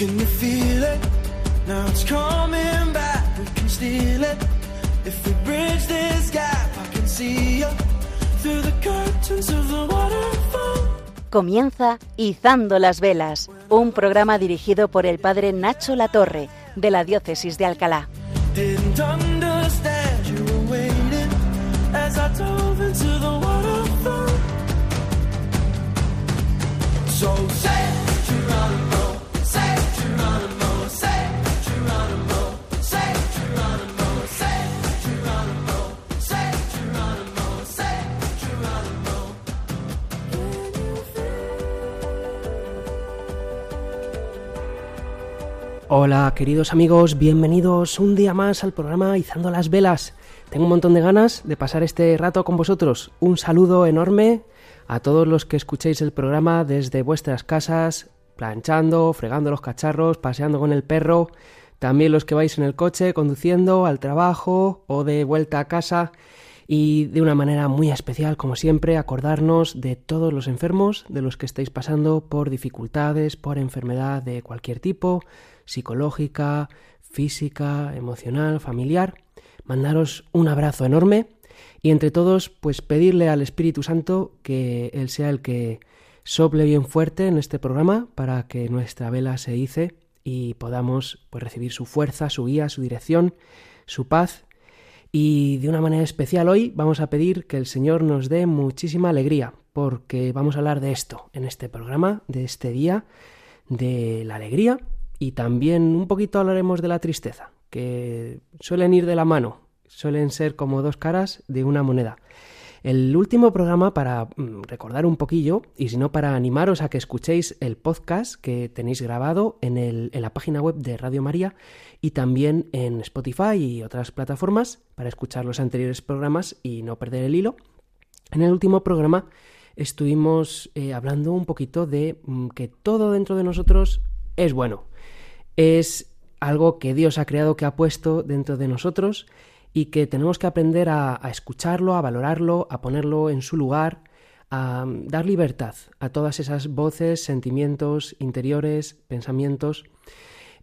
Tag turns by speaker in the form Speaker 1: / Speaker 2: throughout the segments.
Speaker 1: Can you feel it? Now it's coming back. We can steal it. If we bridge this gap, I can see you through the curtains of the waterfall.
Speaker 2: Comienza Izando las Velas, un programa dirigido por el padre Nacho Latorre, de la Diócesis de Alcalá.
Speaker 3: Hola queridos amigos, bienvenidos un día más al programa Izando las Velas. Tengo un montón de ganas de pasar este rato con vosotros. Un saludo enorme a todos los que escuchéis el programa desde vuestras casas, planchando, fregando los cacharros, paseando con el perro, también los que vais en el coche, conduciendo al trabajo o de vuelta a casa. Y de una manera muy especial, como siempre, acordarnos de todos los enfermos, de los que estáis pasando por dificultades, por enfermedad de cualquier tipo, psicológica, física, emocional, familiar. Mandaros un abrazo enorme y entre todos, pues pedirle al Espíritu Santo que Él sea el que sople bien fuerte en este programa para que nuestra vela se hice y podamos pues, recibir su fuerza, su guía, su dirección, su paz y de una manera especial hoy vamos a pedir que el Señor nos dé muchísima alegría, porque vamos a hablar de esto en este programa, de este día, de la alegría y también un poquito hablaremos de la tristeza, que suelen ir de la mano, suelen ser como dos caras de una moneda. El último programa para mm, recordar un poquillo y si no para animaros a que escuchéis el podcast que tenéis grabado en, la página web de Radio María y también en Spotify y otras plataformas para escuchar los anteriores programas y no perder el hilo. En el último programa estuvimos eh, hablando un poquito de mm, que todo dentro de nosotros es bueno. Es algo que Dios ha creado, que ha puesto dentro de nosotros y que tenemos que aprender a, escucharlo, a valorarlo, a ponerlo en su lugar, a dar libertad a todas esas voces, sentimientos interiores, pensamientos.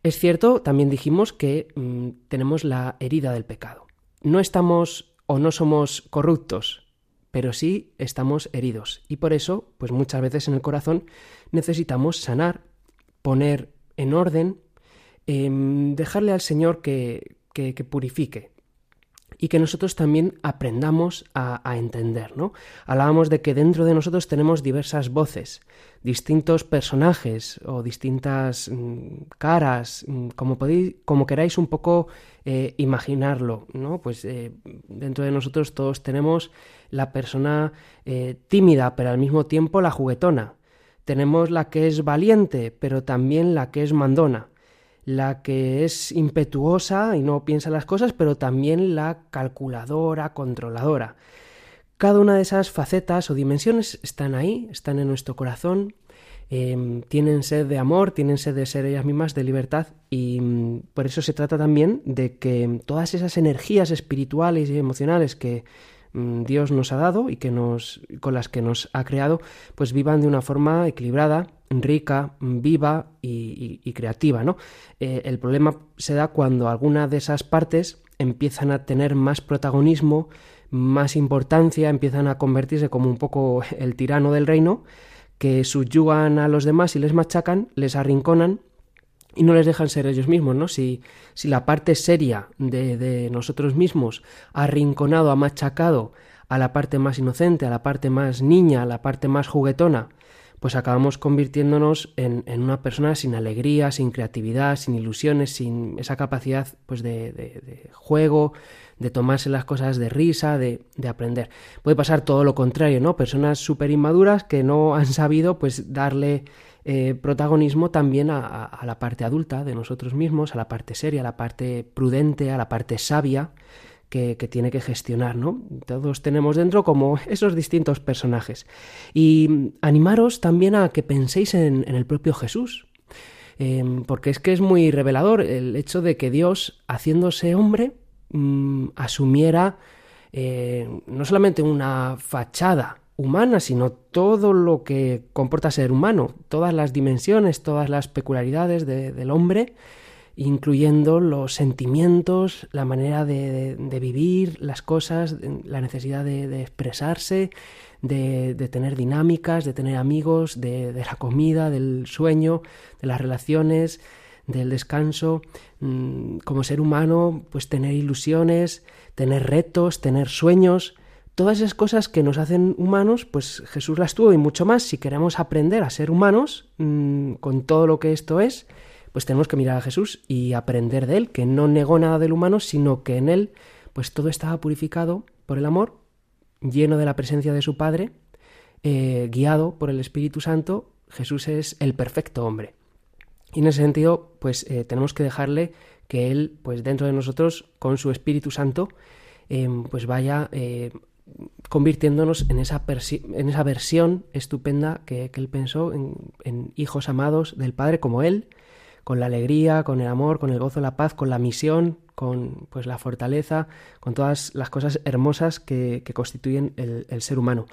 Speaker 3: Es cierto, también dijimos que mm, tenemos la herida del pecado. No estamos o no somos corruptos, pero sí estamos heridos. Y por eso, pues muchas veces en el corazón necesitamos sanar, poner en orden, em, dejarle al Señor que, que, que purifique, y que nosotros también aprendamos a, a, entender, ¿no? Hablábamos de que dentro de nosotros tenemos diversas voces, distintos personajes o distintas mm, caras, mm, como podéis, como queráis un poco eh, imaginarlo, ¿no? Pues eh, dentro de nosotros todos tenemos la persona eh, tímida, pero al mismo tiempo la juguetona. Tenemos la que es valiente, pero también la que es mandona la que es impetuosa y no piensa las cosas, pero también la calculadora, controladora. Cada una de esas facetas o dimensiones están ahí, están en nuestro corazón, eh, tienen sed de amor, tienen sed de ser ellas mismas, de libertad, y mm, por eso se trata también de que todas esas energías espirituales y emocionales que Dios nos ha dado y que nos, con las que nos ha creado, pues vivan de una forma equilibrada, rica, viva y, y, y creativa, ¿no? Eh, el problema se da cuando alguna de esas partes empiezan a tener más protagonismo, más importancia, empiezan a convertirse como un poco el tirano del reino, que subyugan a los demás y les machacan, les arrinconan y no les dejan ser ellos mismos, ¿no? Si, si la parte seria de, de nosotros mismos ha arrinconado, ha machacado a la parte más inocente, a la parte más niña, a la parte más juguetona, pues acabamos convirtiéndonos en, en, una persona sin alegría, sin creatividad, sin ilusiones, sin esa capacidad pues de, de, de juego, de tomarse las cosas de risa, de, de, aprender. Puede pasar todo lo contrario, ¿no? Personas súper inmaduras que no han sabido pues darle eh, protagonismo también a, la parte adulta de nosotros mismos, a la parte seria, a la parte prudente, a la parte sabia, que, tiene que gestionar, ¿no? Todos tenemos dentro como esos distintos personajes. Y animaros también a que penséis en, el propio Jesús, eh, porque es que es muy revelador el hecho de que Dios, haciéndose hombre, mmm, asumiera eh, no solamente una fachada humana, sino todo lo que comporta ser humano, todas las dimensiones, todas las peculiaridades del hombre, incluyendo los sentimientos, la manera de, vivir las cosas, la necesidad de, expresarse, de, tener dinámicas, de tener amigos, de, la comida, del sueño, de las relaciones, del descanso, mm, como ser humano, pues tener ilusiones, tener retos, tener sueños, todas esas cosas que nos hacen humanos, pues Jesús las tuvo y mucho más. Si queremos aprender a ser humanos, mm, con todo lo que esto es, pues tenemos que mirar a Jesús y aprender de él, que no negó nada del humano, sino que en él, pues todo estaba purificado por el amor, lleno de la presencia de su Padre, eh, guiado por el Espíritu Santo. Jesús es el perfecto hombre. Y en ese sentido, pues eh, tenemos que dejarle que Él, pues dentro de nosotros, con su Espíritu Santo, em, pues vaya eh, convirtiéndonos en esa, en esa versión estupenda que, Él pensó en, hijos amados del Padre como Él, con la alegría, con el amor, con el gozo, la paz, con la misión, con pues la fortaleza, con todas las cosas hermosas que, constituyen el, ser humano.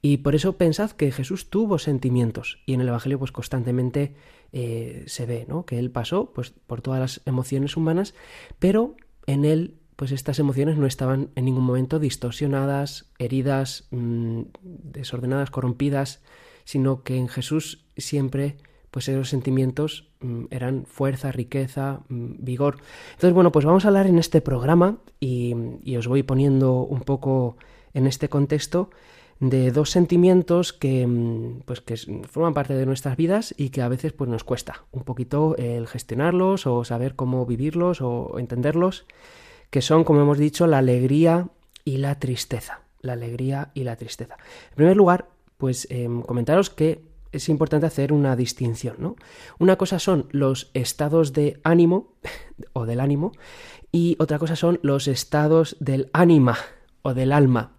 Speaker 3: Y por eso pensad que Jesús tuvo sentimientos y en el Evangelio pues constantemente eh, se ve, ¿no? Que él pasó pues, por todas las emociones humanas, pero en él pues estas emociones no estaban en ningún momento distorsionadas, heridas, mm, desordenadas, corrompidas, sino que en Jesús siempre pues esos sentimientos mm, eran fuerza, riqueza, mm, vigor. Entonces, bueno, pues vamos a hablar en este programa y, y os voy poniendo un poco en este contexto de dos sentimientos que, pues, que forman parte de nuestras vidas y que a veces pues, nos cuesta un poquito el gestionarlos o saber cómo vivirlos o entenderlos, que son, como hemos dicho, la alegría y la tristeza. La alegría y la tristeza. En primer lugar, pues em, comentaros que es importante hacer una distinción, ¿no? Una cosa son los estados de ánimo o del ánimo y otra cosa son los estados del ánima o del alma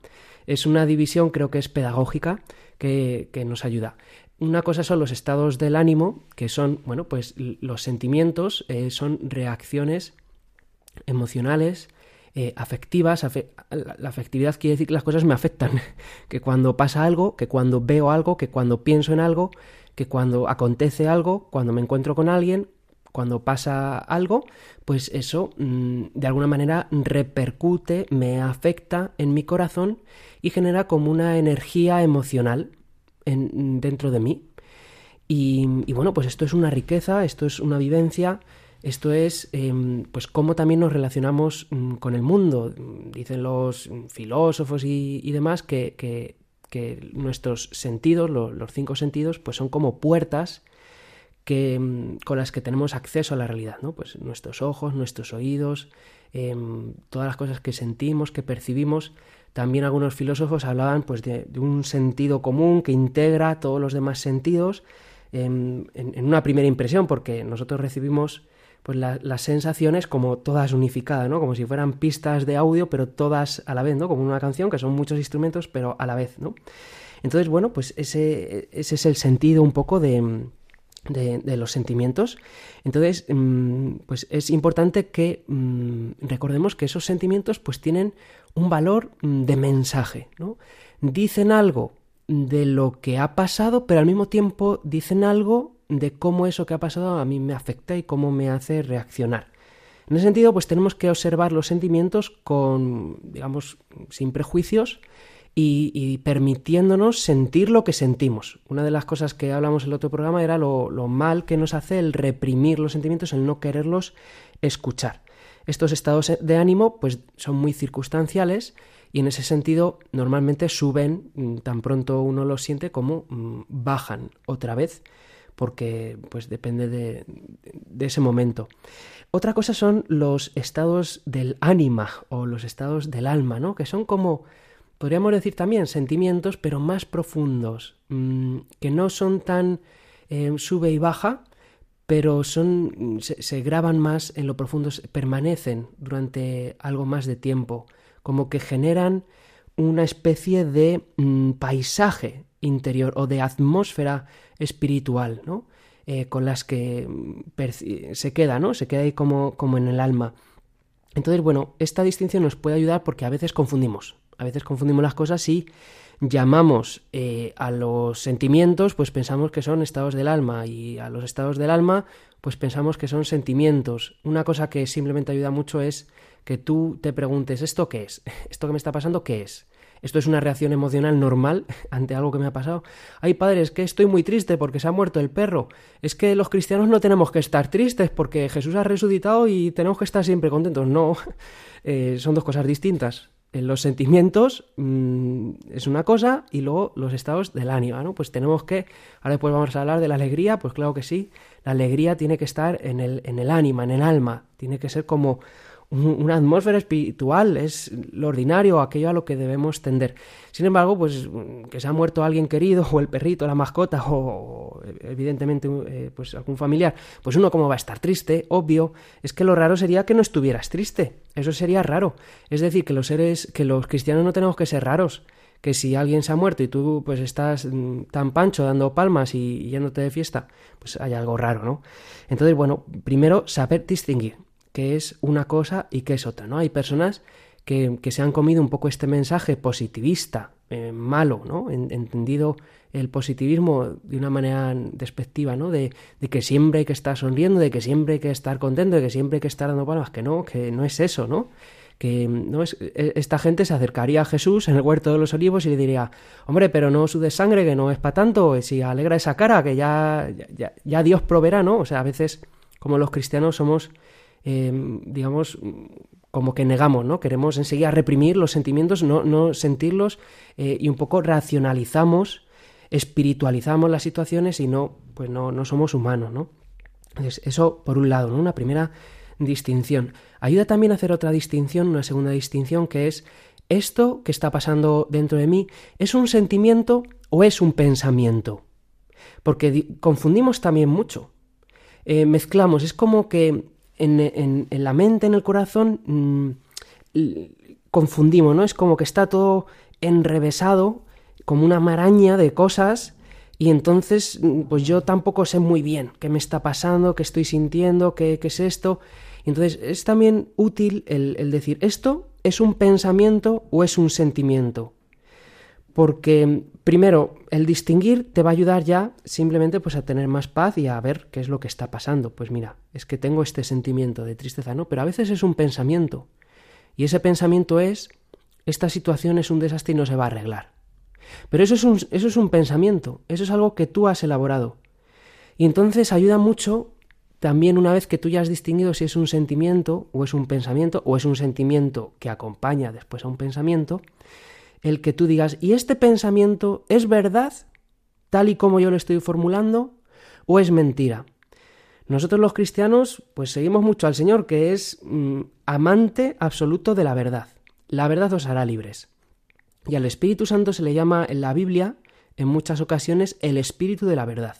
Speaker 3: es una división, creo que es pedagógica, que, nos ayuda. Una cosa son los estados del ánimo, que son, bueno, pues los sentimientos, eh, son reacciones emocionales, eh, afectivas. la afectividad quiere decir que las cosas me afectan, que cuando pasa algo, que cuando veo algo, que cuando pienso en algo, que cuando acontece algo, cuando me encuentro con alguien, cuando pasa algo, pues eso mm, de alguna manera repercute, me afecta en mi corazón y genera como una energía emocional en, dentro de mí. Y, bueno, pues esto es una riqueza, esto es una vivencia, esto es em, pues cómo también nos relacionamos mm, con el mundo. Dicen los filósofos y, demás que, que, nuestros sentidos, los cinco sentidos, pues son como puertas que, mm, con las que tenemos acceso a la realidad, ¿no? Pues nuestros ojos, nuestros oídos, em, todas las cosas que sentimos, que percibimos. También algunos filósofos hablaban pues, de, un sentido común que integra todos los demás sentidos em, en, una primera impresión, porque nosotros recibimos pues, las sensaciones como todas unificadas, ¿no? Como si fueran pistas de audio, pero todas a la vez, ¿no? Como una canción, que son muchos instrumentos, pero a la vez, ¿no? Entonces, bueno, pues ese, ese es el sentido un poco de de, los sentimientos. Entonces, mm, pues es importante que mm, recordemos que esos sentimientos pues tienen un valor mm, de mensaje, ¿no? Dicen algo de lo que ha pasado, pero al mismo tiempo dicen algo de cómo eso que ha pasado a mí me afecta y cómo me hace reaccionar. En ese sentido, pues tenemos que observar los sentimientos con, digamos, sin prejuicios, y, permitiéndonos sentir lo que sentimos. Una de las cosas que hablamos en el otro programa era lo, mal que nos hace el reprimir los sentimientos, el no quererlos escuchar. Estos estados de ánimo pues son muy circunstanciales y en ese sentido normalmente suben mm, tan pronto uno los siente como mm, bajan otra vez porque pues depende de, de, ese momento. Otra cosa son los estados del ánima o los estados del alma, ¿no? Que son como podríamos decir también sentimientos, pero más profundos, mm, que no son tan eh, sube y baja, pero son, se, graban más en lo profundo, permanecen durante algo más de tiempo, como que generan una especie de mm, paisaje interior o de atmósfera espiritual, ¿no? Eh, con las que mm, se queda, ¿no? Se queda ahí como, como en el alma. Entonces, bueno, esta distinción nos puede ayudar porque a veces confundimos a veces confundimos las cosas y llamamos eh, a los sentimientos, pues pensamos que son estados del alma y a los estados del alma, pues pensamos que son sentimientos. Una cosa que simplemente ayuda mucho es que tú te preguntes, ¿esto qué es? ¿Esto que me está pasando qué es? ¿Esto es una reacción emocional normal ante algo que me ha pasado? Ay, padre, es que estoy muy triste porque se ha muerto el perro. Es que los cristianos no tenemos que estar tristes porque Jesús ha resucitado y tenemos que estar siempre contentos. No, eh, son dos cosas distintas. Eh, los sentimientos mm, es una cosa y luego los estados del ánimo, ¿no? Pues tenemos que, ahora después vamos a hablar de la alegría, pues claro que sí, la alegría tiene que estar en el, en el ánima, en el alma, tiene que ser como una atmósfera espiritual, es lo ordinario, aquello a lo que debemos tender. Sin embargo, pues que se ha muerto alguien querido, o el perrito, la mascota, o evidentemente eh, pues algún familiar, pues uno como va a estar triste, obvio, es que lo raro sería que no estuvieras triste, eso sería raro. Es decir, que los seres, que los cristianos no tenemos que ser raros, que si alguien se ha muerto y tú pues estás mm, tan pancho dando palmas y yéndote de fiesta, pues hay algo raro, ¿no? Entonces, bueno, primero saber distinguir qué es una cosa y qué es otra, ¿no? Hay personas que, se han comido un poco este mensaje positivista, eh, malo, ¿no? entendido el positivismo de una manera despectiva, ¿no? De, que siempre hay que estar sonriendo, de que siempre hay que estar contento, de que siempre hay que estar dando palmas, que no, que no es eso, ¿no? Que no es, e, esta gente se acercaría a Jesús en el huerto de los olivos y le diría, hombre, pero no sudes sangre, que no es para tanto, si alegra esa cara, que ya, ya, ya Dios proveerá, ¿no? O sea, a veces, como los cristianos, somos Em, digamos, como que negamos, ¿no? Queremos enseguida reprimir los sentimientos, no, no sentirlos eh, y un poco racionalizamos, espiritualizamos las situaciones y no, pues no, no somos humanos, ¿no? Eso por un lado, ¿no? Una primera distinción. Ayuda también a hacer otra distinción, una segunda distinción, que es esto que está pasando dentro de mí, ¿es un sentimiento o es un pensamiento? Porque confundimos también mucho. Eh, mezclamos, es como que en, la mente, en el corazón, mm, confundimos, ¿no? Es como que está todo enrevesado, como una maraña de cosas, y entonces, mm, pues yo tampoco sé muy bien qué me está pasando, qué estoy sintiendo, qué, es esto. entonces es también útil el decir, ¿esto es un pensamiento o es un sentimiento? porque primero el distinguir te va a ayudar ya simplemente pues a tener más paz y a ver qué es lo que está pasando. Pues mira, es que tengo este sentimiento de tristeza, ¿no? Pero a veces es un pensamiento y ese pensamiento es esta situación es un desastre y no se va a arreglar. Pero eso es un, eso es un pensamiento, eso es algo que tú has elaborado. Y entonces ayuda mucho también una vez que tú ya has distinguido si es un sentimiento o es un pensamiento o es un sentimiento que acompaña después a un pensamiento, el que tú digas, ¿y este pensamiento es verdad tal y como yo lo estoy formulando o es mentira? Nosotros los cristianos pues seguimos mucho al Señor que es mm, amante absoluto de la verdad. La verdad os hará libres. Y al Espíritu Santo se le llama en la Biblia en muchas ocasiones el Espíritu de la verdad.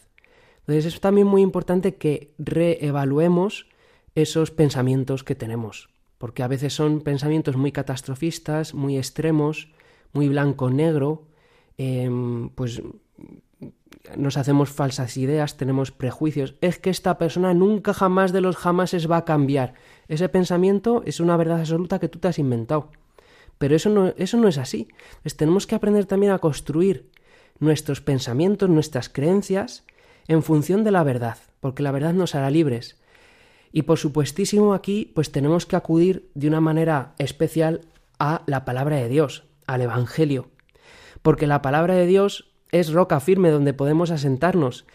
Speaker 3: Entonces es también muy importante que reevaluemos esos pensamientos que tenemos, porque a veces son pensamientos muy catastrofistas, muy extremos, muy blanco-negro, em, pues nos hacemos falsas ideas, tenemos prejuicios. Es que esta persona nunca jamás de los jamases va a cambiar. Ese pensamiento es una verdad absoluta que tú te has inventado. Pero eso no, eso no es así. Tenemos que aprender también a construir nuestros pensamientos, nuestras creencias, en función de la verdad, porque la verdad nos hará libres. Y por supuestísimo aquí, pues tenemos que acudir de una manera especial a la palabra de Dios, al Evangelio, porque la palabra de Dios es roca firme donde podemos asentarnos,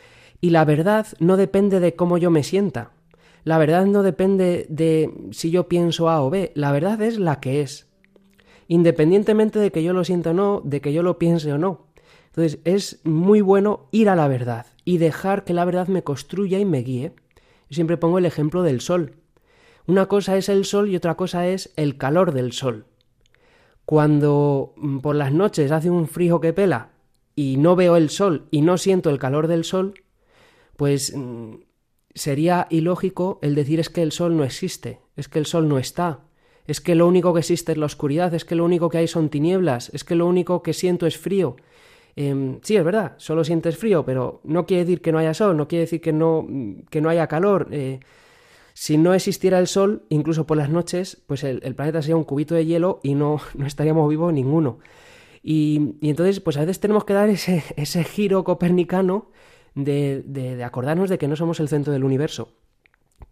Speaker 3: y la verdad no depende de cómo yo me sienta, la verdad no depende de si yo pienso A o B, la verdad es la que es, independientemente de que yo lo sienta o no, de que yo lo piense o no. Entonces es muy bueno ir a la verdad y dejar que la verdad me construya y me guíe. Yo siempre pongo el ejemplo del sol. Una cosa es el sol y otra cosa es el calor del sol. Cuando mm, por las noches hace un frío que pela y no veo el sol y no siento el calor del sol, pues mm, sería ilógico el decir es que el sol no existe, es que el sol no está, es que lo único que existe es la oscuridad, es que lo único que hay son tinieblas, es que lo único que siento es frío. Em, sí, es verdad, solo sientes frío, pero no quiere decir que no haya sol, no quiere decir que no, mm, que no haya calor. Eh, si no existiera el Sol, incluso por las noches, pues el, planeta sería un cubito de hielo y no, no estaríamos vivos ninguno. Y, entonces, pues a veces tenemos que dar ese, ese giro copernicano de, de, acordarnos de que no somos el centro del universo,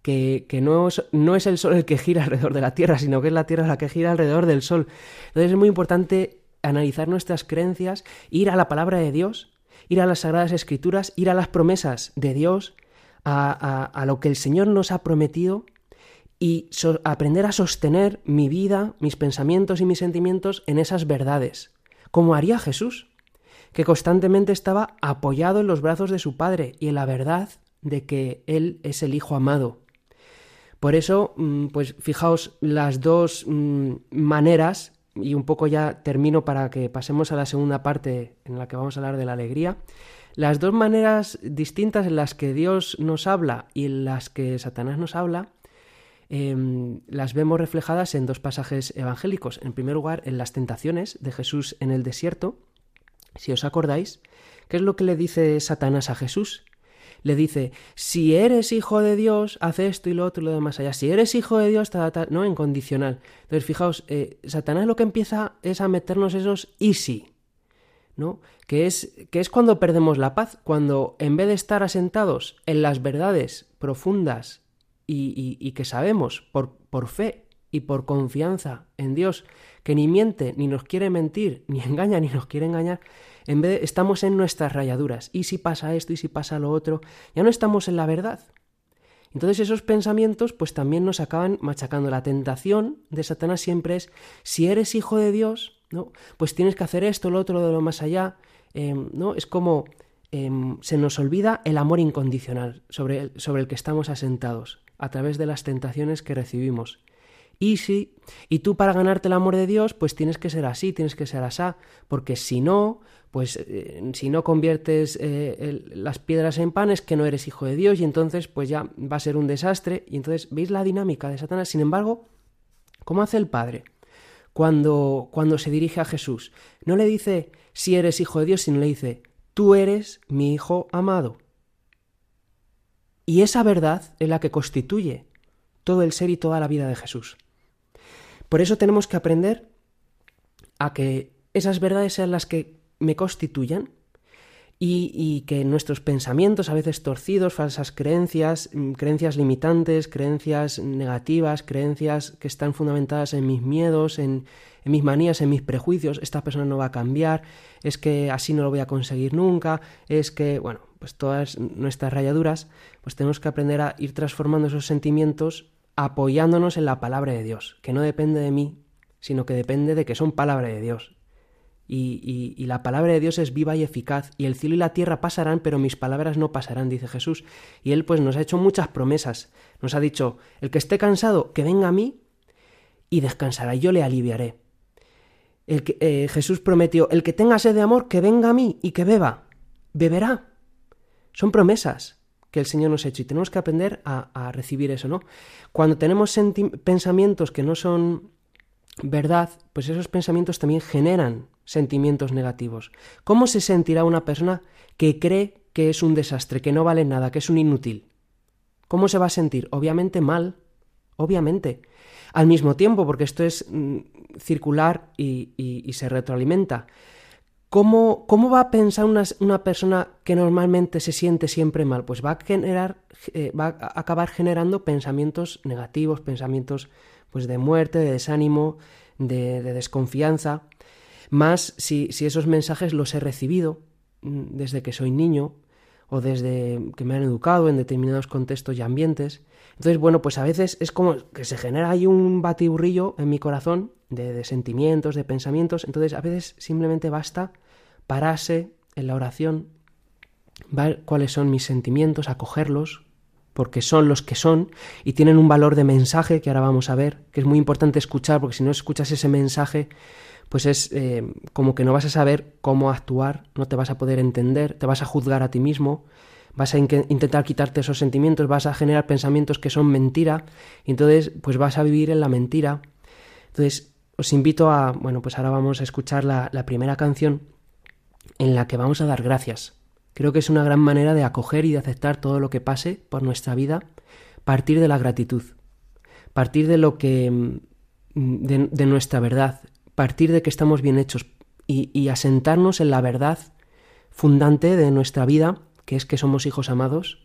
Speaker 3: que, que no, es, no, es, el Sol el que gira alrededor de la Tierra, sino que es la Tierra la que gira alrededor del Sol. Entonces es muy importante analizar nuestras creencias, ir a la palabra de Dios, ir a las Sagradas Escrituras, ir a las promesas de Dios, a, lo que el Señor nos ha prometido y aprender a sostener mi vida, mis pensamientos y mis sentimientos en esas verdades, como haría Jesús, que constantemente estaba apoyado en los brazos de su Padre y en la verdad de que Él es el Hijo amado. Por eso, mm, pues fijaos las dos mm, maneras y un poco ya termino para que pasemos a la segunda parte en la que vamos a hablar de la alegría. Las dos maneras distintas en las que Dios nos habla y en las que Satanás nos habla, em, las vemos reflejadas en dos pasajes evangélicos. En primer lugar, en las tentaciones de Jesús en el desierto. Si os acordáis, ¿qué es lo que le dice Satanás a Jesús? le dice, si eres hijo de Dios, haz esto y lo otro y lo demás allá. Si eres hijo de Dios, no en condicional. Entonces, fijaos, eh, Satanás lo que empieza es a meternos esos y si, Que es, que es cuando perdemos la paz, cuando en vez de estar asentados en las verdades profundas y, y que sabemos por, por fe y por confianza en Dios, que ni miente, ni nos quiere mentir, ni engaña, ni nos quiere engañar, en vez de, estamos en nuestras rayaduras. Y si pasa esto, y si pasa lo otro, ya no estamos en la verdad. Entonces esos pensamientos pues también nos acaban machacando. La tentación de Satanás siempre es, si eres hijo de Dios, pues tienes que hacer esto, lo otro, de lo más allá. Em, ¿no? Es como em, se nos olvida el amor incondicional sobre el, que estamos asentados a través de las tentaciones que recibimos. Y si, y tú para ganarte el amor de Dios, pues tienes que ser así, tienes que ser asá, porque si no, pues eh, si no conviertes eh, las piedras en pan es que no eres hijo de Dios y entonces pues ya va a ser un desastre. Y entonces, ¿veis la dinámica de Satanás? Sin embargo, ¿cómo hace el Padre? Cuando, cuando se dirige a Jesús, no le dice si eres hijo de Dios, sino le dice, tú eres mi hijo amado. Y esa verdad es la que constituye todo el ser y toda la vida de Jesús. Por eso tenemos que aprender a que esas verdades sean las que me constituyan y, que nuestros pensamientos, a veces torcidos, falsas creencias, mm, creencias limitantes, creencias negativas, creencias que están fundamentadas en mis miedos, en, mis manías, en mis prejuicios, esta persona no va a cambiar, es que así no lo voy a conseguir nunca, es que, bueno, pues todas nuestras rayaduras, pues tenemos que aprender a ir transformando esos sentimientos apoyándonos en la palabra de Dios, que no depende de mí, sino que depende de que son palabra de Dios. Y, la palabra de Dios es viva y eficaz, y el cielo y la tierra pasarán, pero mis palabras no pasarán, dice Jesús. Y Él pues nos ha hecho muchas promesas. Nos ha dicho, el que esté cansado, que venga a mí y descansará, y yo le aliviaré. El que, eh, Jesús prometió, el que tenga sed de amor, que venga a mí y que beba. Beberá. Son promesas que el Señor nos ha hecho y tenemos que aprender a, recibir eso, ¿no? Cuando tenemos pensamientos que no son verdad, pues esos pensamientos también generan sentimientos negativos. ¿Cómo se sentirá una persona que cree que es un desastre, que no vale nada, que es un inútil? ¿Cómo se va a sentir? Obviamente mal, obviamente. Al mismo tiempo, porque esto es mm, circular y se retroalimenta. ¿Cómo, va a pensar una, persona que normalmente se siente siempre mal? Pues va a generar, eh, va a acabar generando pensamientos negativos, pensamientos pues de muerte, de desánimo, de, desconfianza. Más si, esos mensajes los he recibido mm, desde que soy niño o desde que me han educado en determinados contextos y ambientes. Entonces, bueno, pues a veces es como que se genera ahí un batiburrillo en mi corazón de, sentimientos, de pensamientos. Entonces, a veces simplemente basta pararse en la oración, ver cuáles son mis sentimientos, acogerlos, porque son los que son y tienen un valor de mensaje que ahora vamos a ver, que es muy importante escuchar, porque si no escuchas ese mensaje, pues es eh, como que no vas a saber cómo actuar, no te vas a poder entender, te vas a juzgar a ti mismo, vas a intentar quitarte esos sentimientos, vas a generar pensamientos que son mentira, y entonces pues vas a vivir en la mentira. Entonces, os invito a, bueno, pues ahora vamos a escuchar la, primera canción en la que vamos a dar gracias. Creo que es una gran manera de acoger y de aceptar todo lo que pase por nuestra vida, partir de la gratitud, partir de lo que, mm, de, nuestra verdad, partir de que estamos bien hechos y, asentarnos en la verdad fundante de nuestra vida, que es que somos hijos amados,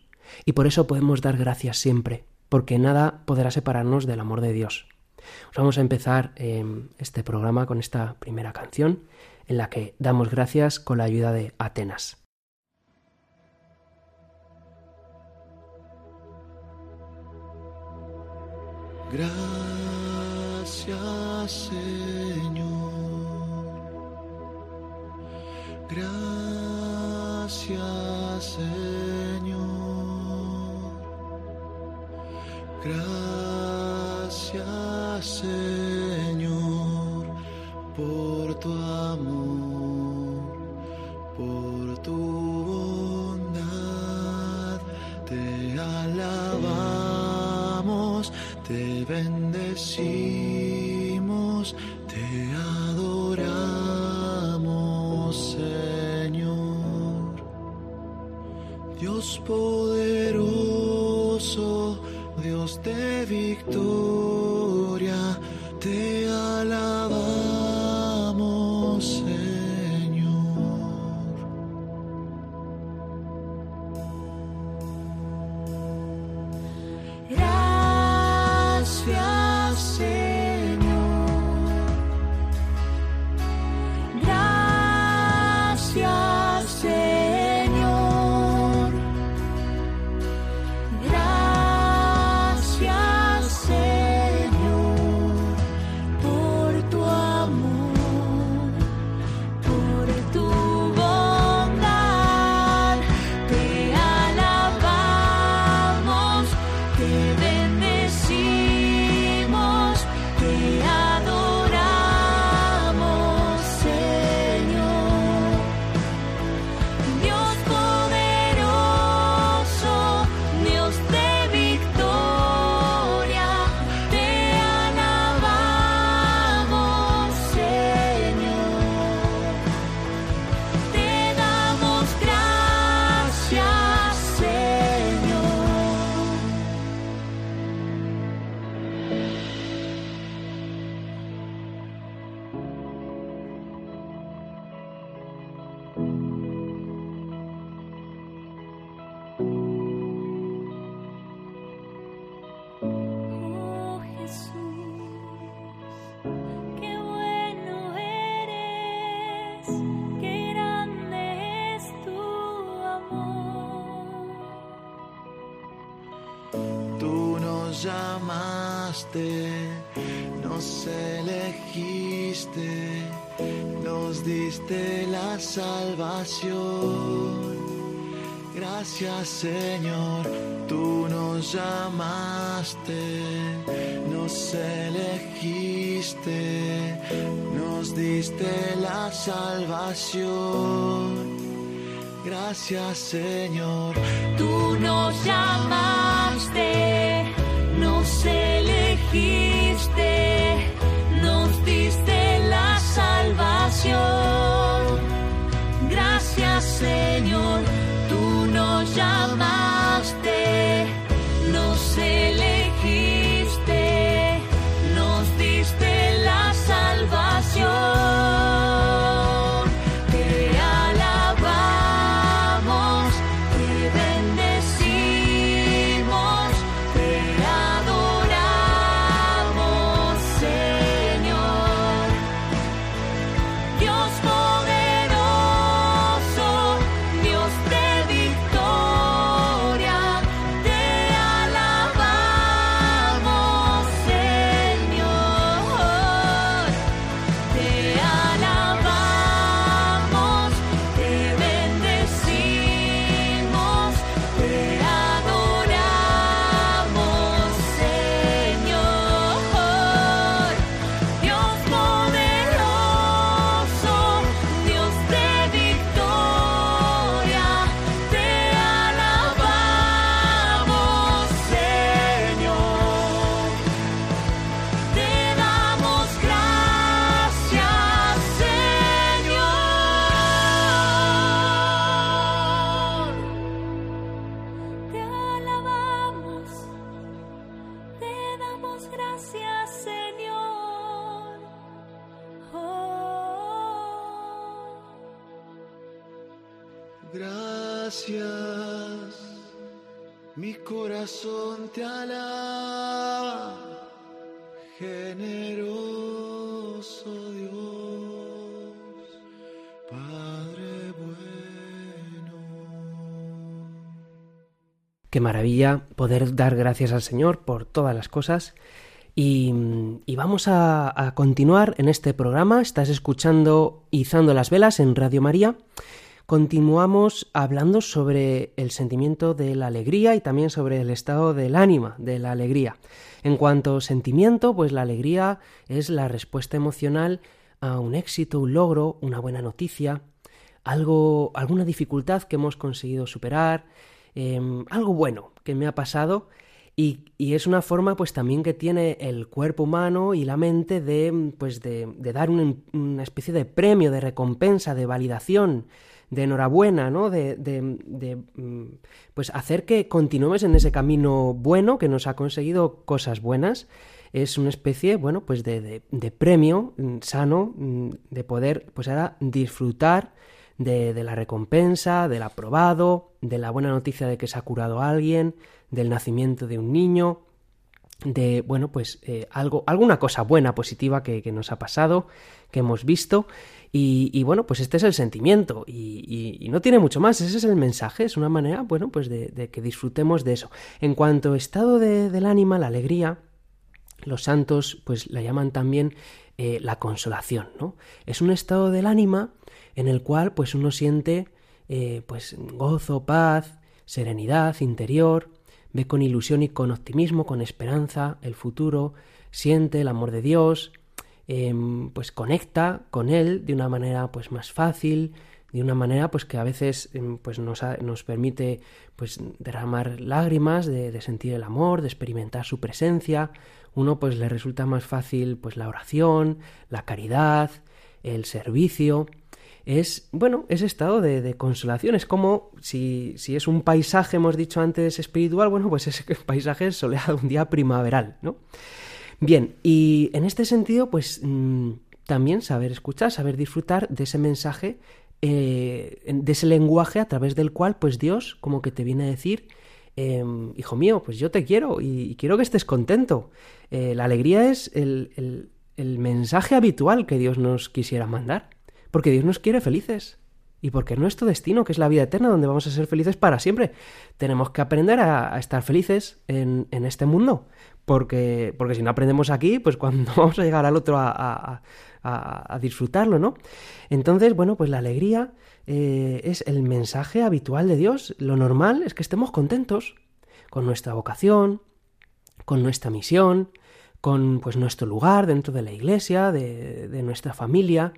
Speaker 3: y por eso podemos dar gracias siempre, porque nada podrá separarnos del amor de Dios. vamos a empezar em, este programa con esta primera canción, en la que damos gracias con la ayuda de Atenas.
Speaker 4: Gracias Señor. Gracias Señor. Gracias Señor por tu amor, bendecimos, te adoramos, Señor. Dios poderoso, Dios de victoria, Señor, tú nos llamaste, nos elegiste, nos diste la salvación. Gracias Señor, tú nos llamaste,
Speaker 3: maravilla poder dar gracias al Señor por todas las cosas. Y, vamos a, a continuar en este programa. Estás escuchando Izando las Velas en Radio María continuamos hablando sobre el sentimiento de la alegría y también sobre el estado del ánima de la alegría. En cuanto a sentimiento, pues la alegría es la respuesta emocional a un éxito, un logro, una buena noticia, algo, alguna dificultad que hemos conseguido superar, em, algo bueno que me ha pasado y, es una forma pues también que tiene el cuerpo humano y la mente de, pues, de, dar una especie de premio, de recompensa, de validación, de enhorabuena, ¿no? De, de, mm, pues hacer que continuemos en ese camino bueno que nos ha conseguido cosas buenas. Es una especie, bueno, pues de, premio mm, sano mm, de poder, pues ahora disfrutar de, la recompensa, del aprobado, de la buena noticia de que se ha curado a alguien, del nacimiento de un niño, de, bueno, pues eh, algo, alguna cosa buena, positiva que, nos ha pasado, que hemos visto, y, bueno, pues este es el sentimiento y, no tiene mucho más, ese es el mensaje, es una manera, bueno, pues de, que disfrutemos de eso. En cuanto a estado del ánima, la alegría, los santos pues la llaman también eh, la consolación, ¿no? Es un estado del ánima en el cual pues uno siente eh, pues gozo, paz, serenidad interior, ve con ilusión y con optimismo, con esperanza el futuro, siente el amor de Dios, Em, pues conecta con él de una manera pues más fácil, de una manera pues que a veces em, pues nos, nos, permite pues derramar lágrimas de, sentir el amor, de experimentar su presencia. Uno pues le resulta más fácil pues la oración, la caridad, el servicio. Es, bueno, ese estado de, consolación. Es como si, si, es un paisaje, hemos dicho antes, espiritual, bueno, pues ese paisaje es soleado un día primaveral, ¿no? Bien, y en este sentido, pues mm, también saber escuchar, saber disfrutar de ese mensaje, eh, de ese lenguaje a través del cual, pues Dios como que te viene a decir, em, hijo mío, pues yo te quiero y, quiero que estés contento. Eh, la alegría es el, el mensaje habitual que Dios nos quisiera mandar, porque Dios nos quiere felices y porque es nuestro destino, que es la vida eterna, donde vamos a ser felices para siempre. Tenemos que aprender a, estar felices en, este mundo, porque, porque si no aprendemos aquí, pues cuando vamos a llegar al otro a, disfrutarlo, ¿no? Entonces, bueno, pues la alegría eh, es el mensaje habitual de Dios. Lo normal es que estemos contentos con nuestra vocación, con nuestra misión, con pues nuestro lugar dentro de la iglesia, de, de nuestra familia.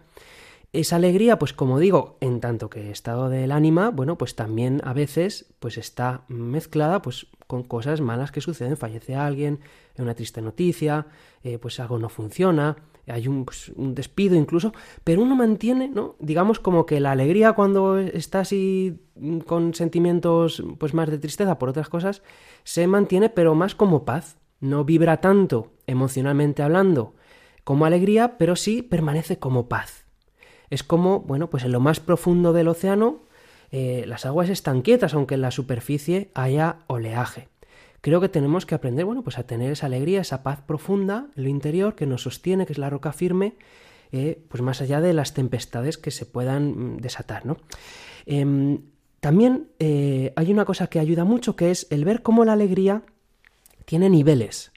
Speaker 3: Esa alegría, pues como digo, en tanto que estado del ánima, bueno, pues también a veces pues está mezclada pues con cosas malas que suceden, fallece alguien, una triste noticia, eh, pues algo no funciona, hay un, pues, un, despido incluso, pero uno mantiene, ¿no? Digamos como que la alegría cuando está así con sentimientos pues más de tristeza por otras cosas, se mantiene pero más como paz, no vibra tanto emocionalmente hablando como alegría, pero sí permanece como paz. Es como, bueno, pues en lo más profundo del océano eh, las aguas están quietas, aunque en la superficie haya oleaje. Creo que tenemos que aprender, bueno, pues a tener esa alegría, esa paz profunda en lo interior que nos sostiene, que es la roca firme, eh, pues más allá de las tempestades que se puedan mm, desatar. Em, también eh, hay una cosa que ayuda mucho, que es el ver cómo la alegría tiene niveles.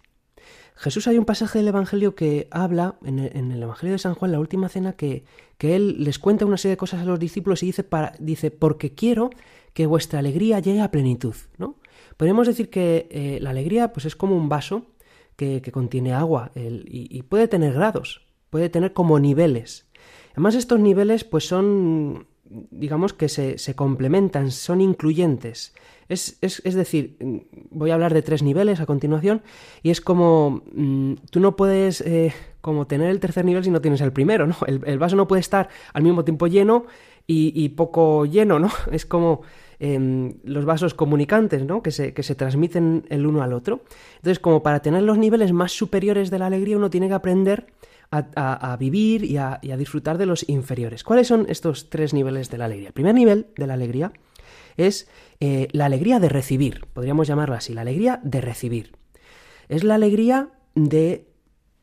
Speaker 3: Jesús hay un pasaje del Evangelio que habla, en el, Evangelio de San Juan, la última cena, que, que, él les cuenta una serie de cosas a los discípulos y dice, dice porque quiero que vuestra alegría llegue a plenitud, ¿no? Podemos decir que eh, la alegría pues es como un vaso que, contiene agua y, puede tener grados, puede tener como niveles. Además estos niveles pues son, digamos que se, se complementan, son incluyentes. Es, decir, voy a hablar de tres niveles a continuación y es como mm, tú no puedes eh, como tener el tercer nivel si no tienes el primero, ¿no? El, vaso no puede estar al mismo tiempo lleno y, poco lleno, ¿no? Es como em, los vasos comunicantes, ¿no? Que se, que se transmiten el uno al otro. Entonces, como para tener los niveles más superiores de la alegría, uno tiene que aprender a, vivir y a, y a disfrutar de los inferiores. ¿Cuáles son estos tres niveles de la alegría? El primer nivel de la alegría Es eh, la alegría de recibir, podríamos llamarla así, la alegría de recibir. Es la alegría de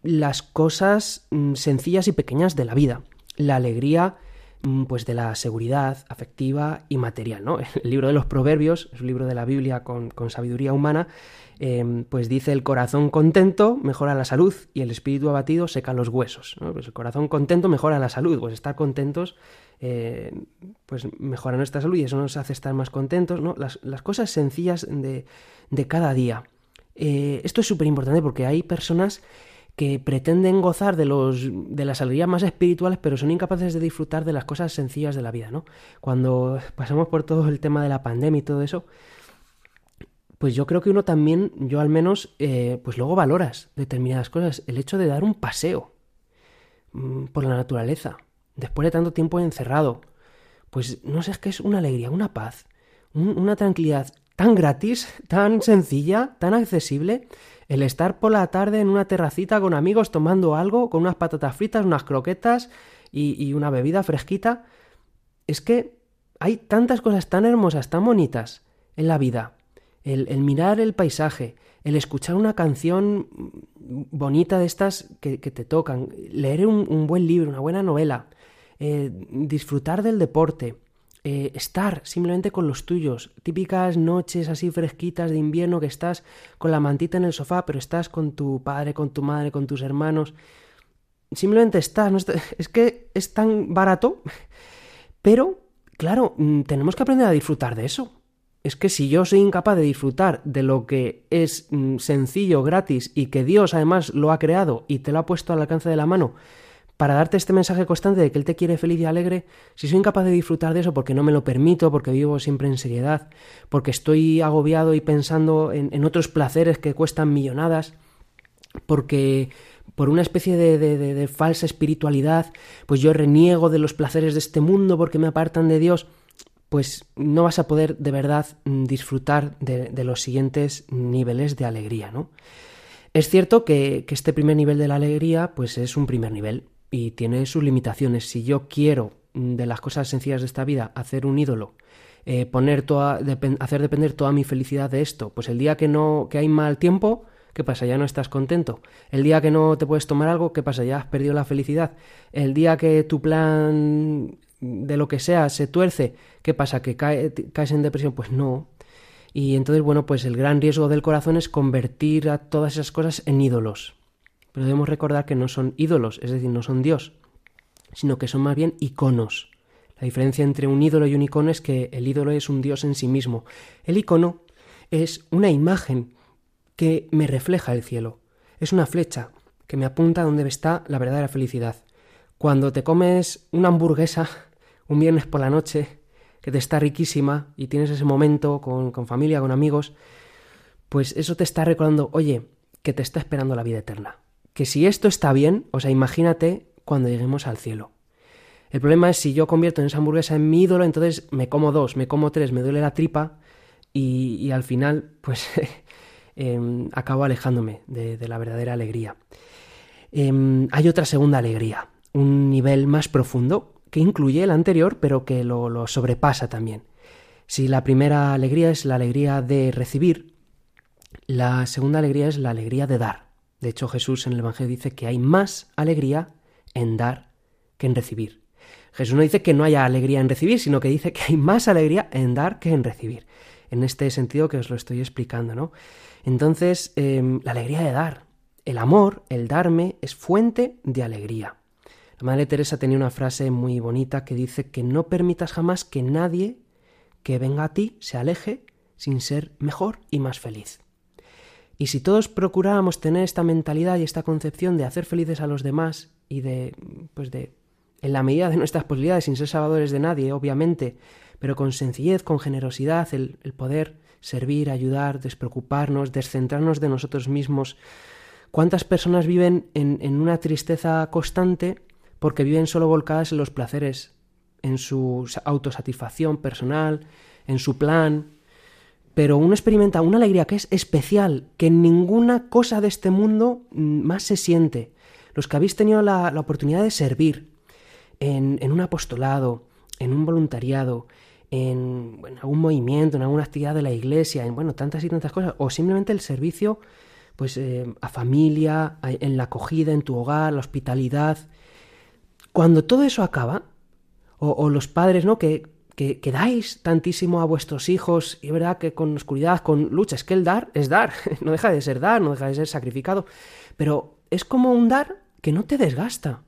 Speaker 3: las cosas mm, sencillas y pequeñas de la vida. La alegría mm, pues de la seguridad afectiva y material, ¿no? El libro de los Proverbios, es un libro de la Biblia con, sabiduría humana, em, pues dice el corazón contento mejora la salud y el espíritu abatido seca los huesos. Pues el corazón contento mejora la salud, pues estar contentos eh, pues mejora nuestra salud y eso nos hace estar más contentos, ¿no? Las, cosas sencillas de, de cada día. Eh, esto es súper importante porque hay personas que pretenden gozar de, los, de las alegrías más espirituales, pero son incapaces de disfrutar de las cosas sencillas de la vida, ¿no? Cuando pasamos por todo el tema de la pandemia y todo eso, pues yo creo que uno también, yo al menos, eh, pues luego valoras determinadas cosas. El hecho de dar un paseo mm, por la naturaleza, después de tanto tiempo encerrado, pues no sé, es que es una alegría, una paz, una tranquilidad tan gratis, tan sencilla, tan accesible, el estar por la tarde en una terracita con amigos tomando algo, con unas patatas fritas, unas croquetas y, una bebida fresquita, es que hay tantas cosas tan hermosas, tan bonitas en la vida. El, mirar el paisaje, el escuchar una canción bonita de estas que, te tocan, leer un, buen libro, una buena novela, eh, disfrutar del deporte, eh, estar simplemente con los tuyos. Típicas noches así fresquitas de invierno que estás con la mantita en el sofá, pero estás con tu padre, con tu madre, con tus hermanos. Simplemente estás, no es que es tan barato, pero claro, mm, tenemos que aprender a disfrutar de eso. Es que si yo soy incapaz de disfrutar de lo que es mm, sencillo, gratis y que Dios además lo ha creado y te lo ha puesto al alcance de la mano, para darte este mensaje constante de que Él te quiere feliz y alegre, si soy incapaz de disfrutar de eso porque no me lo permito, porque vivo siempre en seriedad, porque estoy agobiado y pensando en, otros placeres que cuestan millonadas, porque por una especie de, de, falsa espiritualidad, pues yo reniego de los placeres de este mundo porque me apartan de Dios, pues no vas a poder de verdad mm, disfrutar de, los siguientes niveles de alegría, ¿no? Es cierto que, este primer nivel de la alegría, pues es un primer nivel, y tiene sus limitaciones. Si yo quiero mm, de las cosas sencillas de esta vida hacer un ídolo, eh, poner toda, hacer depender toda mi felicidad de esto, pues el día que no que hay mal tiempo, ¿qué pasa? Ya no estás contento. El día que no te puedes tomar algo, ¿qué pasa? Ya has perdido la felicidad. El día que tu plan de lo que sea se tuerce, ¿qué pasa? ¿Que caes en depresión? Pues no. Y entonces, bueno, pues el gran riesgo del corazón es convertir a todas esas cosas en ídolos. Pero debemos recordar que no son ídolos, es decir, no son Dios, sino que son más bien iconos. La diferencia entre un ídolo y un icono es que el ídolo es un Dios en sí mismo. El icono es una imagen que me refleja el cielo. Es una flecha que me apunta a donde está la verdadera felicidad. Cuando te comes una hamburguesa un viernes por la noche, que te está riquísima y tienes ese momento con, con familia, con amigos, pues eso te está recordando, oye, que te está esperando la vida eterna que si esto está bien, o sea, imagínate cuando lleguemos al cielo. El problema es si yo convierto en esa hamburguesa en mi ídolo, entonces me como dos, me como tres, me duele la tripa y, al final, pues, em, acabo alejándome de, la verdadera alegría. Em, hay otra segunda alegría, un nivel más profundo que incluye el anterior, pero que lo, lo sobrepasa también. Si la primera alegría es la alegría de recibir, la segunda alegría es la alegría de dar. De hecho, Jesús en el Evangelio dice que hay más alegría en dar que en recibir. Jesús no dice que no haya alegría en recibir, sino que dice que hay más alegría en dar que en recibir. En este sentido que os lo estoy explicando, ¿no? Entonces, em, la alegría de dar. El amor, el darme, es fuente de alegría. Teresa tenía una frase muy bonita que dice que no permitas jamás que nadie que venga a ti se aleje sin ser mejor y más feliz. Y si todos procuráramos tener esta mentalidad y esta concepción de hacer felices a los demás y de, pues de, en la medida de nuestras posibilidades, sin ser salvadores de nadie, obviamente, pero con sencillez, con generosidad, el, poder servir, ayudar, despreocuparnos, descentrarnos de nosotros mismos. ¿Cuántas personas viven en, en una tristeza constante porque viven solo volcadas en los placeres, en su autosatisfacción personal, en su plan, pero uno experimenta una alegría que es especial, que en ninguna cosa de este mundo mm, más se siente. Los que habéis tenido la, oportunidad de servir en, un apostolado, en un voluntariado, en, algún movimiento, en alguna actividad de la iglesia, en bueno, tantas y tantas cosas, o simplemente el servicio pues eh, a familia, en la acogida, en tu hogar, la hospitalidad. Cuando todo eso acaba, o, los padres, ¿no? Que, que, dais tantísimo a vuestros hijos, y verdad que con oscuridad, con lucha, es que el dar es dar, no deja de ser dar, no deja de ser sacrificado, pero es como un dar que no te desgasta,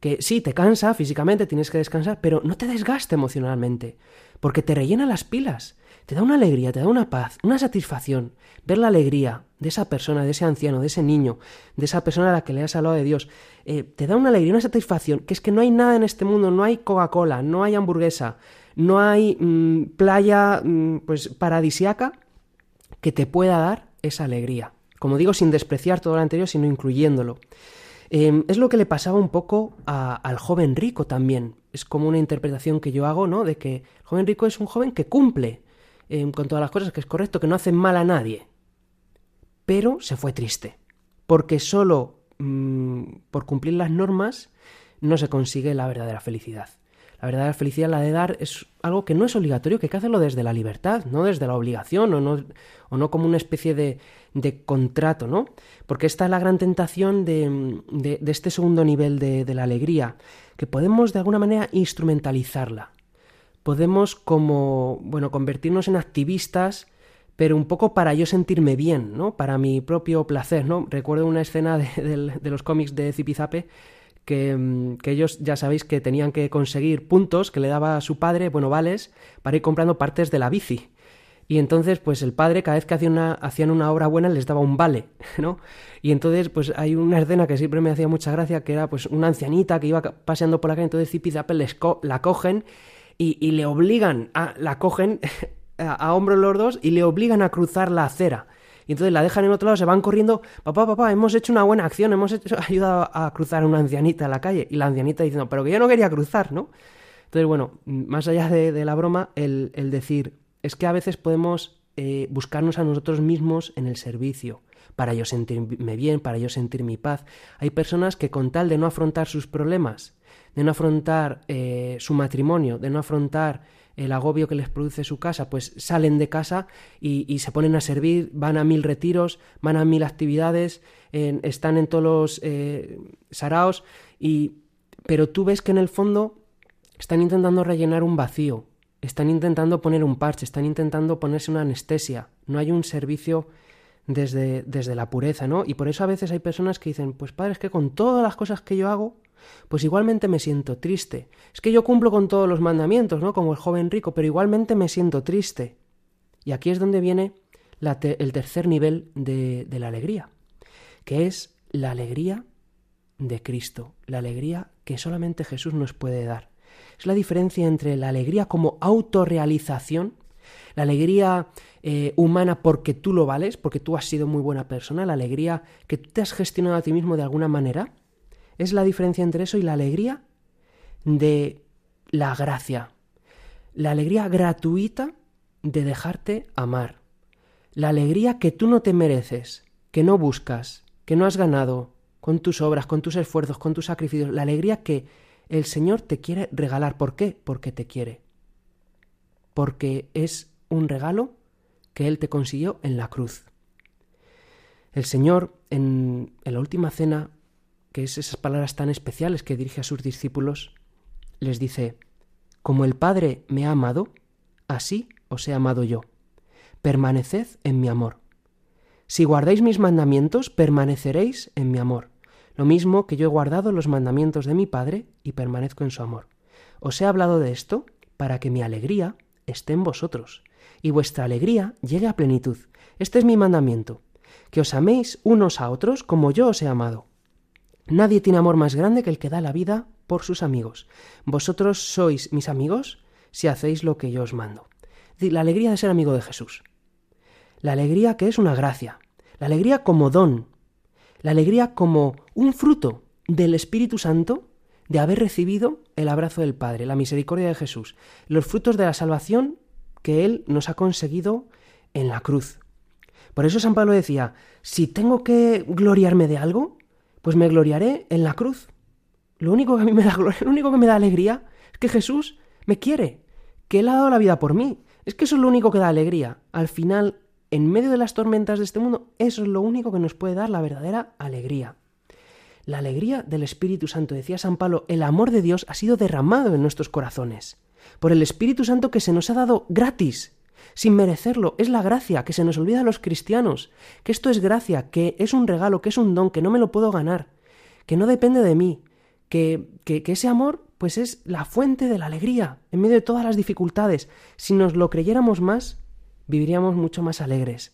Speaker 3: que sí, te cansa físicamente, tienes que descansar, pero no te desgasta emocionalmente, porque te rellena las pilas, te da una alegría, te da una paz, una satisfacción, ver la alegría de esa persona, de ese anciano, de ese niño, de esa persona a la que le has hablado de Dios, eh, te da una alegría, una satisfacción, que es que no hay nada en este mundo, no hay Coca-Cola, no hay hamburguesa, no hay mm, playa mm, pues paradisiaca que te pueda dar esa alegría. Como digo, sin despreciar todo lo anterior, sino incluyéndolo. Em, es lo que le pasaba un poco al joven rico también. Es como una interpretación que yo hago, ¿no? De que el joven rico es un joven que cumple em, con todas las cosas, que es correcto, que no hace mal a nadie. Pero se fue triste. Porque solo mm, por cumplir las normas no se consigue la verdadera felicidad. La verdadera felicidad, la de dar, es algo que no es obligatorio, que hay que hacerlo desde la libertad, no desde la obligación o no, o no como una especie de, de contrato, ¿no? Porque esta es la gran tentación de, de, este segundo nivel de, de la alegría, que podemos de alguna manera instrumentalizarla. Podemos como, bueno, convertirnos en activistas, pero un poco para yo sentirme bien, ¿no? Para mi propio placer, ¿no? Recuerdo una escena de, los cómics de Zipizape Mm, que, ellos ya sabéis que tenían que conseguir puntos que le daba a su padre, bueno, vales, para ir comprando partes de la bici. Y entonces, pues el padre, cada vez que hacían una, hacían una obra buena, les daba un vale, ¿no? Y entonces, pues hay una escena que siempre me hacía mucha gracia, que era pues una ancianita que iba paseando por la calle, entonces Zipizape les la cogen y, le obligan, a, la cogen a, a hombros los dos y le obligan a cruzar la acera y entonces la dejan en otro lado, se van corriendo, papá, papá, hemos hecho una buena acción, hemos ayudado a cruzar a una ancianita en la calle. Y la ancianita diciendo, pero que yo no quería cruzar, ¿no? Entonces, bueno, más allá de, la broma, el, decir, es que a veces podemos eh, buscarnos a nosotros mismos en el servicio, para yo sentirme bien, para yo sentir mi paz. Hay personas que con tal de no afrontar sus problemas, de no afrontar eh, su matrimonio, de no afrontar el agobio que les produce su casa, pues salen de casa y, se ponen a servir, van a mil retiros, van a mil actividades, están en todos los eh, saraos, y, pero tú ves que en el fondo están intentando rellenar un vacío, están intentando poner un parche, están intentando ponerse una anestesia, no hay un servicio desde, desde la pureza, ¿no? Y por eso a veces hay personas que dicen, pues padre, es que con todas las cosas que yo hago, pues igualmente me siento triste. Es que yo cumplo con todos los mandamientos, ¿no? Como el joven rico, pero igualmente me siento triste. Y aquí es donde viene el tercer nivel de, de la alegría, que es la alegría de Cristo, la alegría que solamente Jesús nos puede dar. Es la diferencia entre la alegría como autorrealización, la alegría eh, humana porque tú lo vales, porque tú has sido muy buena persona, la alegría que tú te has gestionado a ti mismo de alguna manera, es la diferencia entre eso y la alegría de la gracia. La alegría gratuita de dejarte amar. La alegría que tú no te mereces, que no buscas, que no has ganado con tus obras, con tus esfuerzos, con tus sacrificios. La alegría que el Señor te quiere regalar. ¿Por qué? Porque te quiere. Porque es un regalo que Él te consiguió en la cruz. El Señor en, en la última cena que es esas palabras tan especiales que dirige a sus discípulos, les dice, Como el Padre me ha amado, así os he amado yo. Permaneced en mi amor. Si guardáis mis mandamientos, permaneceréis en mi amor, lo mismo que yo he guardado los mandamientos de mi Padre y permanezco en su amor. Os he hablado de esto para que mi alegría esté en vosotros y vuestra alegría llegue a plenitud. Este es mi mandamiento, que os améis unos a otros como yo os he amado. Nadie tiene amor más grande que el que da la vida por sus amigos. Vosotros sois mis amigos si hacéis lo que yo os mando. La alegría de ser amigo de Jesús. La alegría que es una gracia. La alegría como don. La alegría como un fruto del Espíritu Santo de haber recibido el abrazo del Padre, la misericordia de Jesús, los frutos de la salvación que Él nos ha conseguido en la cruz. Por eso San Pablo decía, si tengo que gloriarme de algo, pues me gloriaré en la cruz. Lo único que a mí me da gloria, lo único que me da alegría es que Jesús me quiere, que Él ha dado la vida por mí. Es que eso es lo único que da alegría. Al final, en medio de las tormentas de este mundo, eso es lo único que nos puede dar la verdadera alegría. La alegría del Espíritu Santo, decía San Pablo, el amor de Dios ha sido derramado en nuestros corazones, por el Espíritu Santo que se nos ha dado gratis, sin merecerlo. Es la gracia que se nos olvida a los cristianos, que esto es gracia, que es un regalo, que es un don, que no me lo puedo ganar, que no depende de mí, que, que, que ese amor pues es la fuente de la alegría en medio de todas las dificultades. Si nos lo creyéramos más, viviríamos mucho más alegres.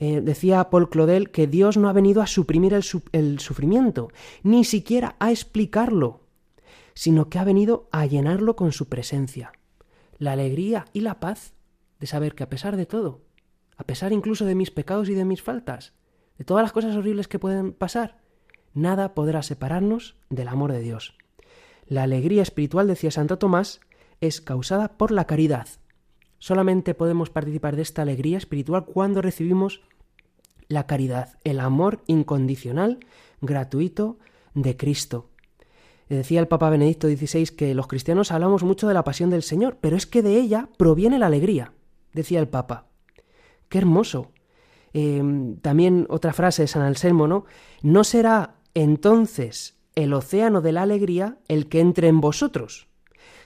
Speaker 3: Eh, decía Paul Claudel que Dios no ha venido a suprimir el, el sufrimiento, ni siquiera a explicarlo, sino que ha venido a llenarlo con su presencia. La alegría y la paz de saber que a pesar de todo, a pesar incluso de mis pecados y de mis faltas, de todas las cosas horribles que pueden pasar, nada podrá separarnos del amor de Dios. La alegría espiritual, decía Santo Tomás, es causada por la caridad, Solamente podemos participar de esta alegría espiritual cuando recibimos la caridad, el amor incondicional, gratuito de Cristo. Decía el Papa Benedicto XVI que los cristianos hablamos mucho de la pasión del Señor, pero es que de ella proviene la alegría, decía el Papa. ¡Qué hermoso! Em, también otra frase de San Anselmo, ¿no? No será entonces el océano de la alegría el que entre en vosotros,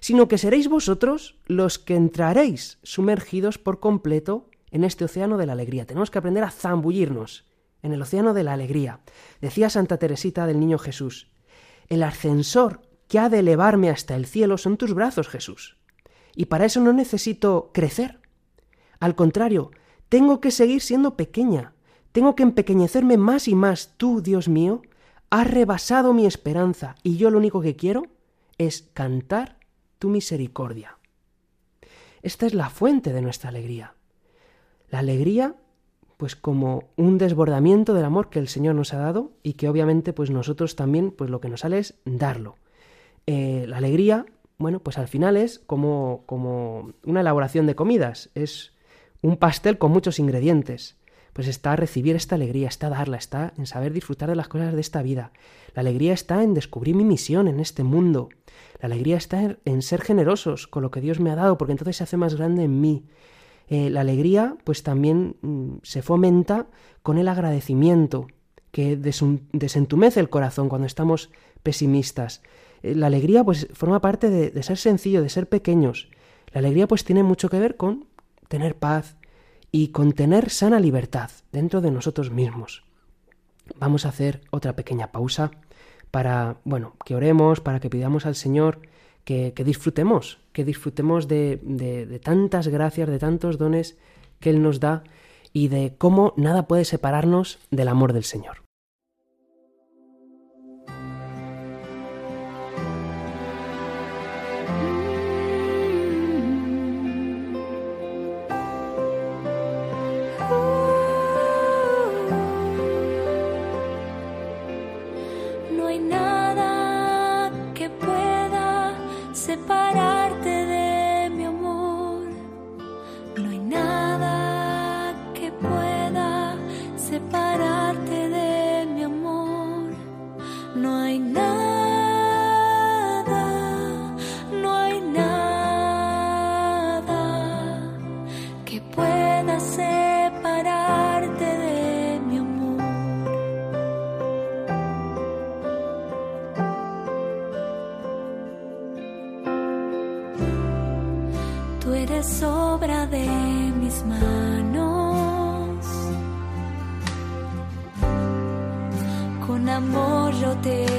Speaker 3: sino que seréis vosotros los que entraréis sumergidos por completo en este océano de la alegría. Tenemos que aprender a zambullirnos en el océano de la alegría. Decía Santa Teresita del Niño Jesús, el ascensor que ha de elevarme hasta el cielo son tus brazos, Jesús. Y para eso no necesito crecer. Al contrario, tengo que seguir siendo pequeña, tengo que empequeñecerme más y más. Tú, Dios mío, has rebasado mi esperanza y yo lo único que quiero es cantar tu misericordia. Esta es la fuente de nuestra alegría. La alegría, pues como un desbordamiento del amor que el Señor nos ha dado y que obviamente pues nosotros también pues lo que nos sale es darlo. Eh, la alegría, bueno, pues al final es como, como una elaboración de comidas, es un pastel con muchos ingredientes pues está recibir esta alegría, está darla, está en saber disfrutar de las cosas de esta vida. La alegría está en descubrir mi misión en este mundo. La alegría está en ser generosos con lo que Dios me ha dado, porque entonces se hace más grande en mí. Eh, la alegría, pues también mm, se fomenta con el agradecimiento, que desentumece el corazón cuando estamos pesimistas. Eh, la alegría, pues, forma parte de, de ser sencillo, de ser pequeños. La alegría, pues, tiene mucho que ver con tener paz, y contener sana libertad dentro de nosotros mismos. Vamos a hacer otra pequeña pausa para, bueno, que oremos, para que pidamos al Señor que, disfrutemos, que disfrutemos de, de tantas gracias, de tantos dones que Él nos da y de cómo nada puede separarnos del amor del Señor.
Speaker 4: es obra de mis manos. Con amor yo te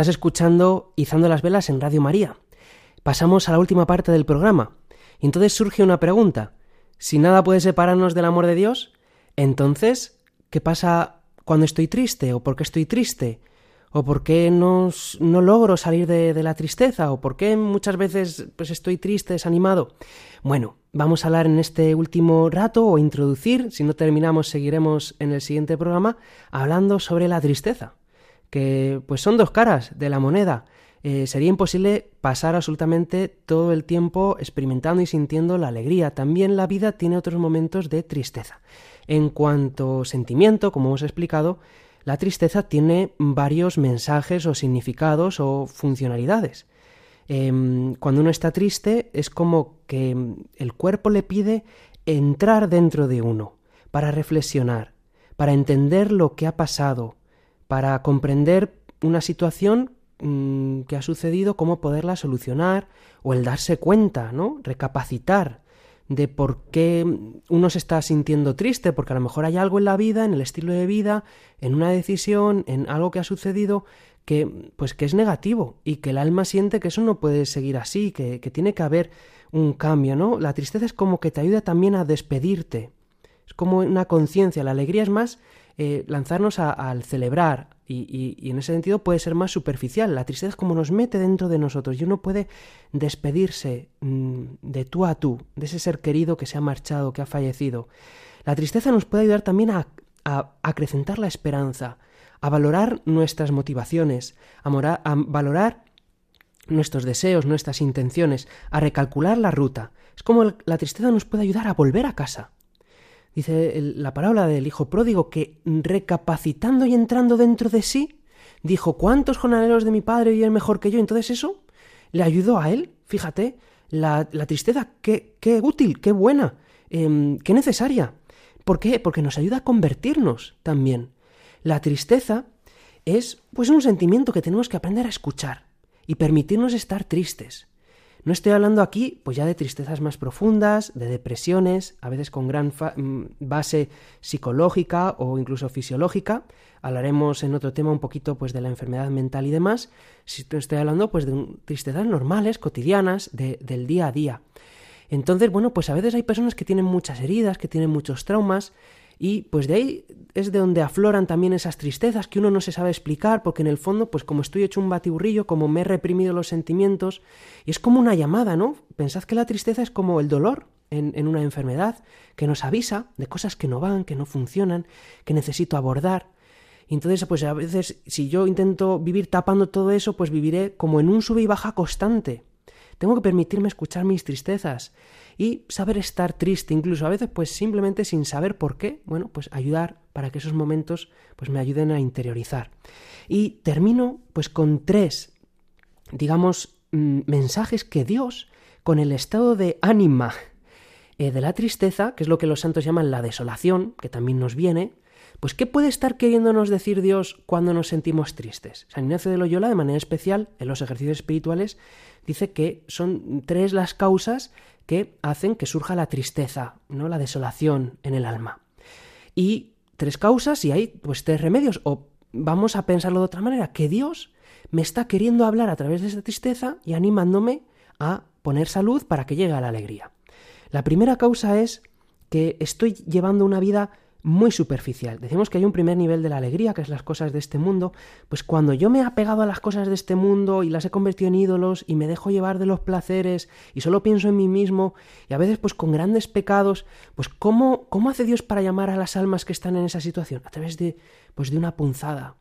Speaker 3: Estás escuchando Izando las Velas en Radio María. Pasamos a la última parte del programa. Y entonces surge una pregunta. Si nada puede separarnos del amor de Dios, entonces, ¿qué pasa cuando estoy triste? ¿O por qué estoy triste? ¿O por qué no, no logro salir de, de la tristeza? ¿O por qué muchas veces pues, estoy triste, desanimado? Bueno, vamos a hablar en este último rato o introducir, si no terminamos seguiremos en el siguiente programa, hablando sobre la tristeza que pues son dos caras de la moneda. Eh, sería imposible pasar absolutamente todo el tiempo experimentando y sintiendo la alegría. También la vida tiene otros momentos de tristeza. En cuanto sentimiento, como hemos explicado, la tristeza tiene varios mensajes o significados o funcionalidades. Em, cuando uno está triste es como que el cuerpo le pide entrar dentro de uno para reflexionar, para entender lo que ha pasado, para comprender una situación mm, que ha sucedido, cómo poderla solucionar o el darse cuenta, ¿no? Recapacitar de por qué uno se está sintiendo triste, porque a lo mejor hay algo en la vida, en el estilo de vida, en una decisión, en algo que ha sucedido que pues que es negativo y que el alma siente que eso no puede seguir así, que, que tiene que haber un cambio, ¿no? La tristeza es como que te ayuda también a despedirte, es como una conciencia, la alegría es más eh, lanzarnos al celebrar y, y- en ese sentido puede ser más superficial. La tristeza es como nos mete dentro de nosotros y uno puede despedirse mm, de tú a tú, de ese ser querido que se ha marchado, que ha fallecido. La tristeza nos puede ayudar también a, a acrecentar la esperanza, a valorar nuestras motivaciones, a, valorar nuestros deseos, nuestras intenciones, a recalcular la ruta. Es como la tristeza nos puede ayudar a volver a casa. Dice la parábola del hijo pródigo que recapacitando y entrando dentro de sí, dijo, ¿cuántos jornaleros de mi padre viven mejor que yo? Entonces eso le ayudó a él, fíjate, la, la tristeza, qué, qué útil, qué buena, em, qué necesaria. ¿Por qué? Porque nos ayuda a convertirnos también. La tristeza es pues un sentimiento que tenemos que aprender a escuchar y permitirnos estar tristes. No estoy hablando aquí, pues ya de tristezas más profundas, de depresiones, a veces con gran mm, base psicológica o incluso fisiológica. Hablaremos en otro tema un poquito pues de la enfermedad mental y demás. Si estoy hablando pues de tristezas normales, cotidianas, del día a día. Entonces, bueno, pues a veces hay personas que tienen muchas heridas, que tienen muchos traumas, y pues de ahí es de donde afloran también esas tristezas que uno no se sabe explicar, porque en el fondo, pues como estoy hecho un batiburrillo, como me he reprimido los sentimientos, y es como una llamada, ¿no? Pensad que la tristeza es como el dolor en, en una enfermedad, que nos avisa de cosas que no van, que no funcionan, que necesito abordar. Y entonces, pues a veces, si yo intento vivir tapando todo eso, pues viviré como en un sube y baja constante. Tengo que permitirme escuchar mis tristezas y saber estar triste, incluso a veces pues simplemente sin saber por qué, bueno, pues ayudar para que esos momentos pues me ayuden a interiorizar. Y termino pues con tres, digamos, mm, mensajes que Dios, con el estado de ánima eh, de la tristeza, que es lo que los santos llaman la desolación, que también nos viene, pues ¿qué puede estar queriéndonos decir Dios cuando nos sentimos tristes? San Ignacio de Loyola, de manera especial, en los ejercicios espirituales, dice que son tres las causas que hacen que surja la tristeza, ¿no? la desolación en el alma. Y tres causas y hay pues tres remedios. O vamos a pensarlo de otra manera, que Dios me está queriendo hablar a través de esa tristeza y animándome a poner salud para que llegue a la alegría. La primera causa es que estoy llevando una vida muy superficial. Decimos que hay un primer nivel de la alegría, que es las cosas de este mundo, pues cuando yo me he apegado a las cosas de este mundo y las he convertido en ídolos y me dejo llevar de los placeres y solo pienso en mí mismo y a veces pues con grandes pecados, pues ¿cómo, cómo hace Dios para llamar a las almas que están en esa situación? A través de pues de una punzada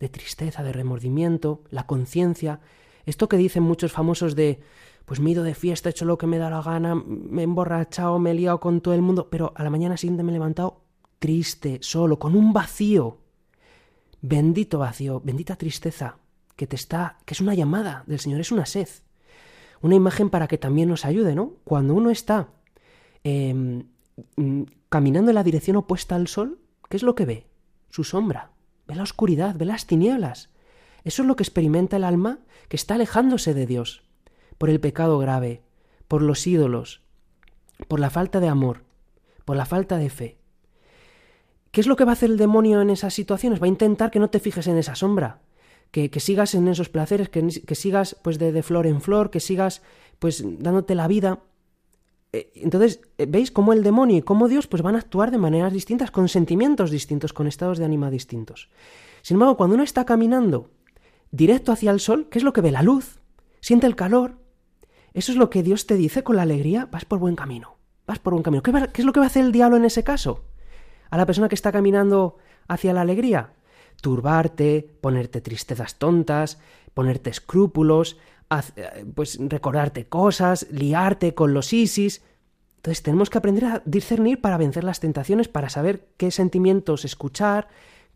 Speaker 3: de tristeza, de remordimiento, la conciencia, esto que dicen muchos famosos de pues me he ido de fiesta, he hecho lo que me da la gana, me he emborrachado, me he liado con todo el mundo, pero a la mañana siguiente me he levantado triste, solo, con un vacío. Bendito vacío, bendita tristeza, que te está, que es una llamada del Señor, es una sed. Una imagen para que también nos ayude, ¿no? Cuando uno está em, mm, caminando en la dirección opuesta al sol, ¿qué es lo que ve? Su sombra. Ve la oscuridad, ve las tinieblas. Eso es lo que experimenta el alma que está alejándose de Dios, por el pecado grave, por los ídolos, por la falta de amor, por la falta de fe. ¿Qué es lo que va a hacer el demonio en esas situaciones? Va a intentar que no te fijes en esa sombra, que, sigas en esos placeres, que, sigas pues de, flor en flor, que sigas pues dándote la vida. Eh, entonces, eh, ¿veis cómo el demonio y cómo Dios pues van a actuar de maneras distintas, con sentimientos distintos, con estados de ánima distintos? Sin embargo, cuando uno está caminando directo hacia el sol, ¿qué es lo que ve? La luz, siente el calor. Eso es lo que Dios te dice con la alegría, vas por buen camino, vas por buen camino. ¿Qué, qué es lo que va a hacer el diablo en ese caso? A la persona que está caminando hacia la alegría? Turbarte, ponerte tristezas tontas, ponerte escrúpulos, eh, pues recordarte cosas, liarte con los ISIS. Entonces tenemos que aprender a discernir para vencer las tentaciones, para saber qué sentimientos escuchar,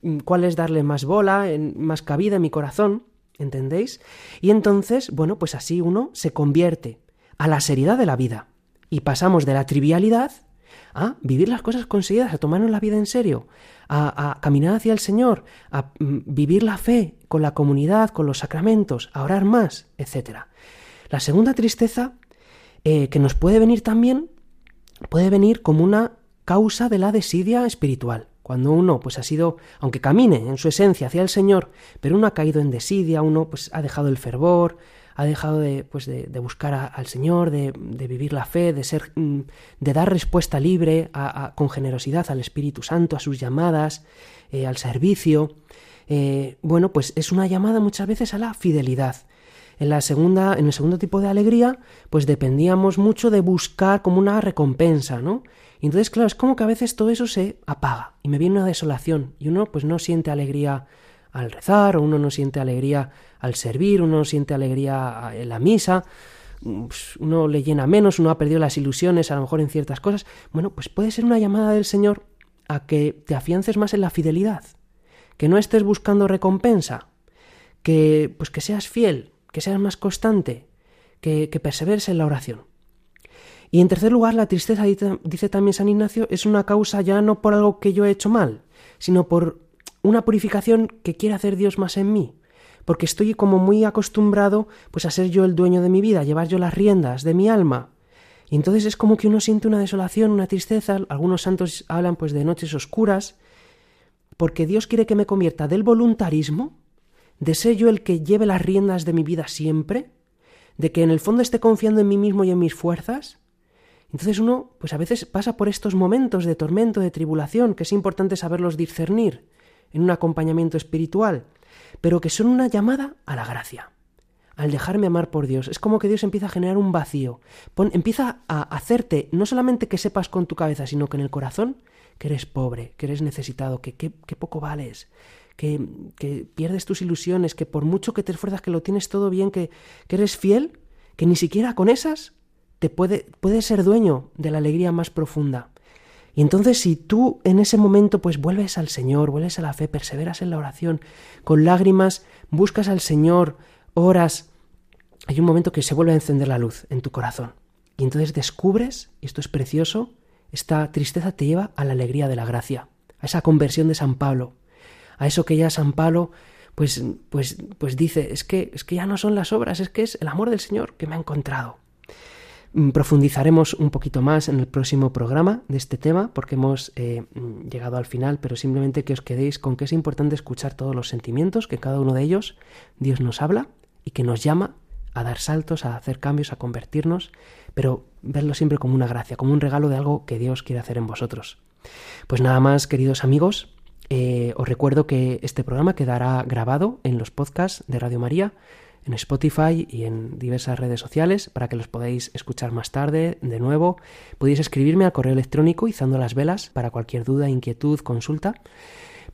Speaker 3: mm, cuáles darle más bola, más cabida en mi corazón, ¿entendéis? Y entonces, bueno, pues así uno se convierte a la seriedad de la vida y pasamos de la trivialidad a vivir las cosas conseguidas, a tomarnos la vida en serio, a, caminar hacia el Señor, a mm, vivir la fe con la comunidad, con los sacramentos, a orar más, etc. La segunda tristeza eh, que nos puede venir también, puede venir como una causa de la desidia espiritual. Cuando uno pues ha sido, aunque camine en su esencia hacia el Señor, pero uno ha caído en desidia, uno pues ha dejado el fervor, ha dejado de, pues de, buscar al Señor, de, vivir la fe, de ser, mm, de dar respuesta libre con generosidad al Espíritu Santo, a sus llamadas, eh, al servicio. Eh, bueno, pues es una llamada muchas veces a la fidelidad. En la segunda, en el segundo tipo de alegría, pues dependíamos mucho de buscar como una recompensa, ¿no? Y entonces, claro, es como que a veces todo eso se apaga y me viene una desolación y uno pues no siente alegría al rezar, o uno no siente alegría al servir, uno no siente alegría en la misa, pues, uno le llena menos, uno ha perdido las ilusiones a lo mejor en ciertas cosas. Bueno, pues puede ser una llamada del Señor a que te afiances más en la fidelidad, que no estés buscando recompensa, que pues que seas fiel, que seas más constante, que, que perseveres en la oración. Y en tercer lugar, la tristeza, dice también San Ignacio, es una causa ya no por algo que yo he hecho mal, sino por una purificación que quiere hacer Dios más en mí, porque estoy como muy acostumbrado pues a ser yo el dueño de mi vida, a llevar yo las riendas de mi alma. Y entonces es como que uno siente una desolación, una tristeza, algunos santos hablan pues de noches oscuras, porque Dios quiere que me convierta del voluntarismo, de ser yo el que lleve las riendas de mi vida siempre, de que en el fondo esté confiando en mí mismo y en mis fuerzas. Entonces uno, pues a veces pasa por estos momentos de tormento, de tribulación, que es importante saberlos discernir en un acompañamiento espiritual, pero que son una llamada a la gracia, al dejarme amar por Dios. Es como que Dios empieza a generar un vacío, empieza a hacerte no solamente que sepas con tu cabeza, sino que en el corazón que eres pobre, que eres necesitado, que, qué poco vales, que, que, pierdes tus ilusiones, que por mucho que te esfuerzas, que lo tienes todo bien, que, que eres fiel, que ni siquiera con esas te puede, puedes ser dueño de la alegría más profunda. Y entonces si tú en ese momento pues vuelves al Señor, vuelves a la fe, perseveras en la oración, con lágrimas, buscas al Señor, oras, hay un momento que se vuelve a encender la luz en tu corazón. Y entonces descubres, y esto es precioso, esta tristeza te lleva a la alegría de la gracia, a esa conversión de San Pablo, a eso que ya San Pablo pues, pues, pues dice, es que, es que ya no son las obras, es que es el amor del Señor que me ha encontrado. Mm, profundizaremos un poquito más en el próximo programa de este tema porque hemos eh, mm, llegado al final, pero simplemente que os quedéis con que es importante escuchar todos los sentimientos, que cada uno de ellos Dios nos habla y que nos llama a dar saltos, a hacer cambios, a convertirnos, pero verlo siempre como una gracia, como un regalo de algo que Dios quiere hacer en vosotros. Pues nada más, queridos amigos, eh, os recuerdo que este programa quedará grabado en los podcasts de Radio María, en Spotify y en diversas redes sociales para que los podáis escuchar más tarde de nuevo. Podéis escribirme al correo electrónico izando las velas para cualquier duda, inquietud, consulta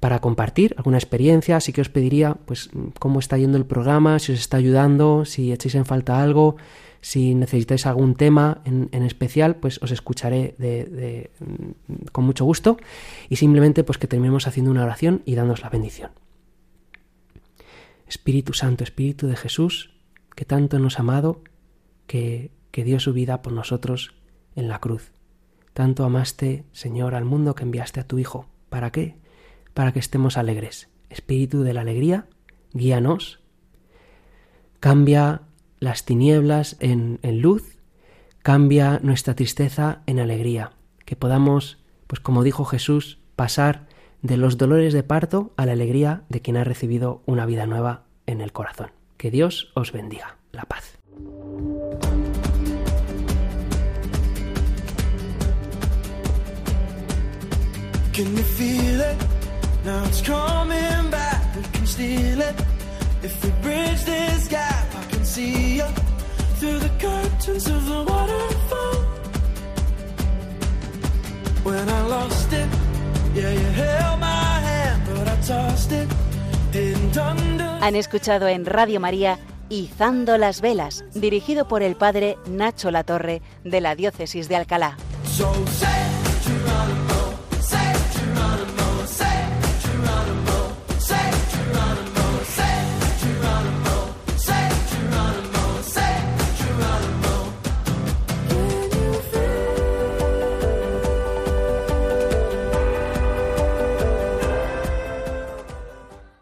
Speaker 3: para compartir alguna experiencia, así que os pediría pues cómo está yendo el programa, si os está ayudando, si echáis en falta algo, si necesitáis algún tema en, especial, pues os escucharé de, con mucho gusto y simplemente pues que terminemos haciendo una oración y dándos la bendición. Espíritu Santo, Espíritu de Jesús, que tanto nos ha amado, que, que dio su vida por nosotros en la cruz. Tanto amaste, Señor, al mundo que enviaste a tu Hijo. ¿Para qué? Para que estemos alegres. Espíritu de la alegría, guíanos. Cambia las tinieblas en, luz, cambia nuestra tristeza en alegría, que podamos, pues como dijo Jesús, pasar de los dolores de parto a la alegría de quien ha recibido una vida nueva en el corazón. Que Dios os bendiga. La paz. see you through the curtains of the waterfall. When I lost it, yeah, you held my hand, but I tossed it, didn't under. Han escuchado en Radio María Izando las Velas, dirigido por el padre Nacho Latorre de la Diócesis de Alcalá.